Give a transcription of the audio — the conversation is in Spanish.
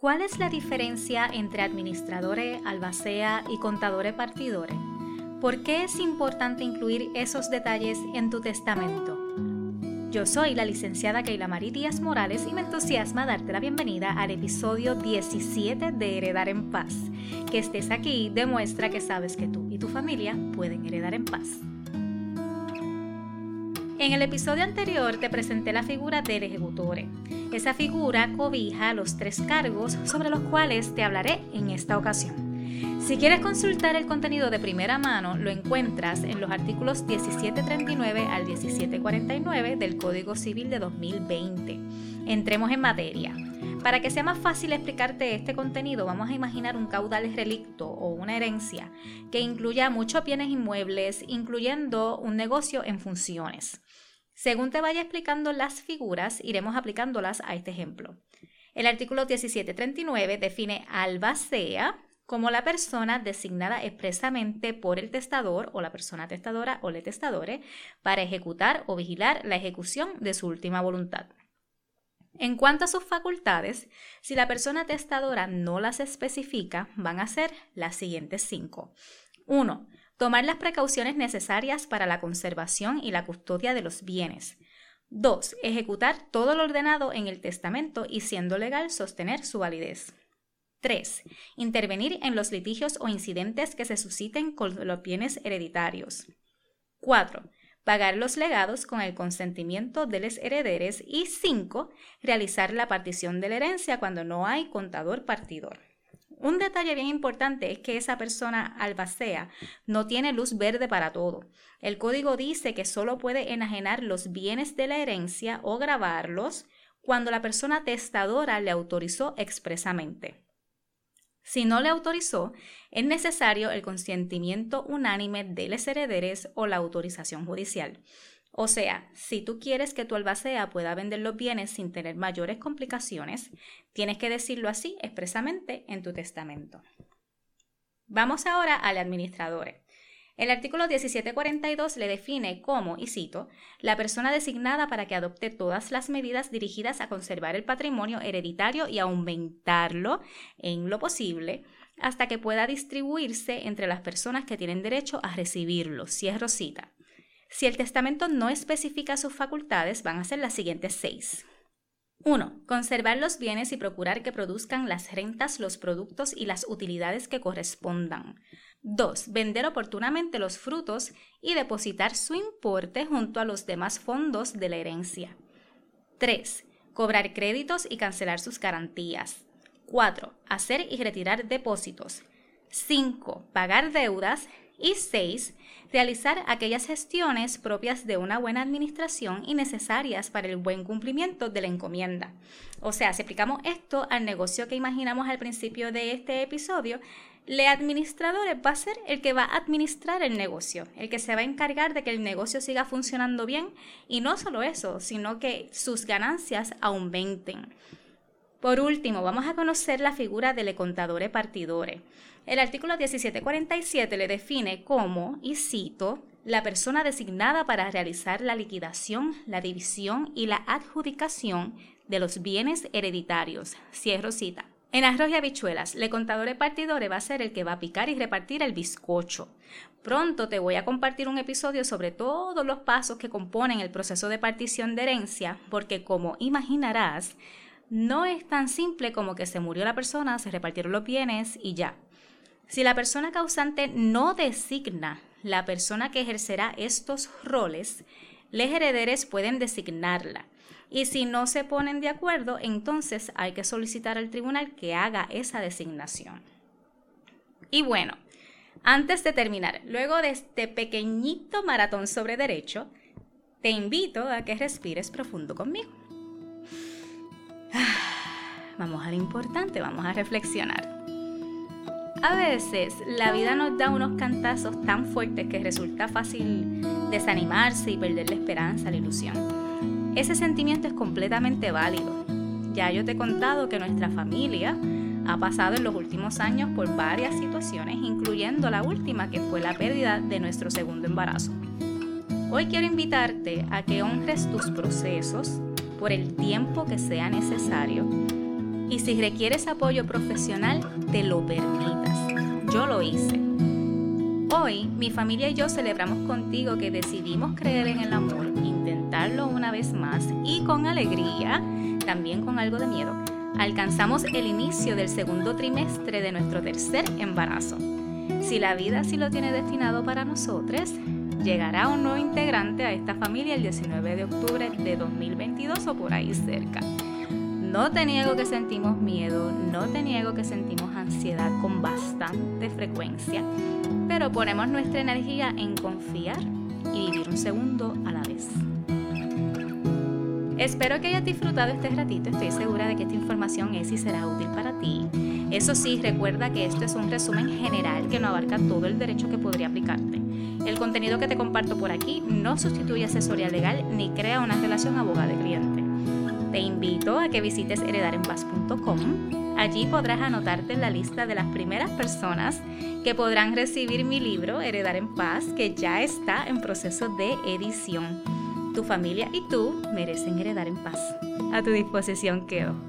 ¿Cuál es la diferencia entre administradores, albacea y contadores partidores? ¿Por qué es importante incluir esos detalles en tu testamento? Yo soy la licenciada Keila Marí Díaz Morales y me entusiasma darte la bienvenida al episodio 17 de Heredar en Paz. Que estés aquí demuestra que sabes que tú y tu familia pueden heredar en paz. En el episodio anterior te presenté la figura del ejecutor. Esa figura cobija los tres cargos sobre los cuales te hablaré en esta ocasión. Si quieres consultar el contenido de primera mano, lo encuentras en los artículos 1739 al 1749 del Código Civil de 2020. Entremos en materia. Para que sea más fácil explicarte este contenido, vamos a imaginar un caudal relicto o una herencia que incluya muchos bienes inmuebles, incluyendo un negocio en funciones. Según te vaya explicando las figuras, iremos aplicándolas a este ejemplo. El artículo 1739 define albacea como la persona designada expresamente por el testador o la persona testadora o le testadore para ejecutar o vigilar la ejecución de su última voluntad. En cuanto a sus facultades, si la persona testadora no las especifica, van a ser las siguientes cinco. 1. Tomar las precauciones necesarias para la conservación y la custodia de los bienes. 2. Ejecutar todo lo ordenado en el testamento y siendo legal sostener su validez. 3. Intervenir en los litigios o incidentes que se susciten con los bienes hereditarios. 4. Pagar los legados con el consentimiento de los herederes. Y 5. Realizar la partición de la herencia cuando no hay contador partidor. Un detalle bien importante es que esa persona albacea no tiene luz verde para todo. El código dice que solo puede enajenar los bienes de la herencia o grabarlos cuando la persona testadora le autorizó expresamente. Si no le autorizó, es necesario el consentimiento unánime de los herederes o la autorización judicial. O sea, si tú quieres que tu albacea pueda vender los bienes sin tener mayores complicaciones, tienes que decirlo así expresamente en tu testamento. Vamos ahora al administrador. El artículo 1742 le define como, y cito, la persona designada para que adopte todas las medidas dirigidas a conservar el patrimonio hereditario y aumentarlo en lo posible hasta que pueda distribuirse entre las personas que tienen derecho a recibirlo. Cierro cita. Si el testamento no especifica sus facultades, van a ser las siguientes seis. 1. Conservar los bienes y procurar que produzcan las rentas, los productos y las utilidades que correspondan. 2. Vender oportunamente los frutos y depositar su importe junto a los demás fondos de la herencia. 3. Cobrar créditos y cancelar sus garantías. 4. Hacer y retirar depósitos. 5. Pagar deudas. Y 6. Realizar aquellas gestiones propias de una buena administración y necesarias para el buen cumplimiento de la encomienda. O sea, si aplicamos esto al negocio que imaginamos al principio de este episodio, el administrador va a ser el que va a administrar el negocio, el que se va a encargar de que el negocio siga funcionando bien y no solo eso, sino que sus ganancias aumenten. Por último, vamos a conocer la figura del contador partidore. El artículo 1747 le define como, y cito, la persona designada para realizar la liquidación, la división y la adjudicación de los bienes hereditarios. Cierro cita. En arroz y habichuelas, le contador partidore va a ser el que va a picar y repartir el bizcocho. Pronto te voy a compartir un episodio sobre todos los pasos que componen el proceso de partición de herencia, porque como imaginarás, no es tan simple como que se murió la persona, se repartieron los bienes y ya. Si la persona causante no designa la persona que ejercerá estos roles, los herederes pueden designarla. Y si no se ponen de acuerdo, entonces hay que solicitar al tribunal que haga esa designación. Y bueno, antes de terminar, luego de este pequeñito maratón sobre derecho, te invito a que respires profundo conmigo. Vamos a lo importante, vamos a reflexionar. A veces la vida nos da unos cantazos tan fuertes que resulta fácil desanimarse y perder la esperanza, la ilusión. Ese sentimiento es completamente válido. Ya yo te he contado que nuestra familia ha pasado en los últimos años por varias situaciones, incluyendo la última que fue la pérdida de nuestro segundo embarazo. Hoy quiero invitarte a que honres tus procesos por el tiempo que sea necesario y si requieres apoyo profesional, te lo permitas. Yo lo hice. Hoy mi familia y yo celebramos contigo que decidimos creer en el amor, intentarlo una vez más y con alegría, también con algo de miedo, alcanzamos el inicio del segundo trimestre de nuestro tercer embarazo. Si la vida así lo tiene destinado para nosotros, llegará un nuevo integrante a esta familia el 19 de octubre de 2022 o por ahí cerca. No te niego que sentimos miedo, no te niego que sentimos ansiedad con bastante frecuencia, pero ponemos nuestra energía en confiar y vivir un segundo a la vez. Espero que hayas disfrutado este ratito, estoy segura de que esta información es y será útil para ti. Eso sí, recuerda que esto es un resumen general que no abarca todo el derecho que podría aplicarte. El contenido que te comparto por aquí no sustituye asesoría legal ni crea una relación abogado-cliente. Te invito a que visites heredarenpaz.com. Allí podrás anotarte en la lista de las primeras personas que podrán recibir mi libro Heredar en Paz, que ya está en proceso de edición tu familia y tú merecen heredar en paz. A tu disposición quedo.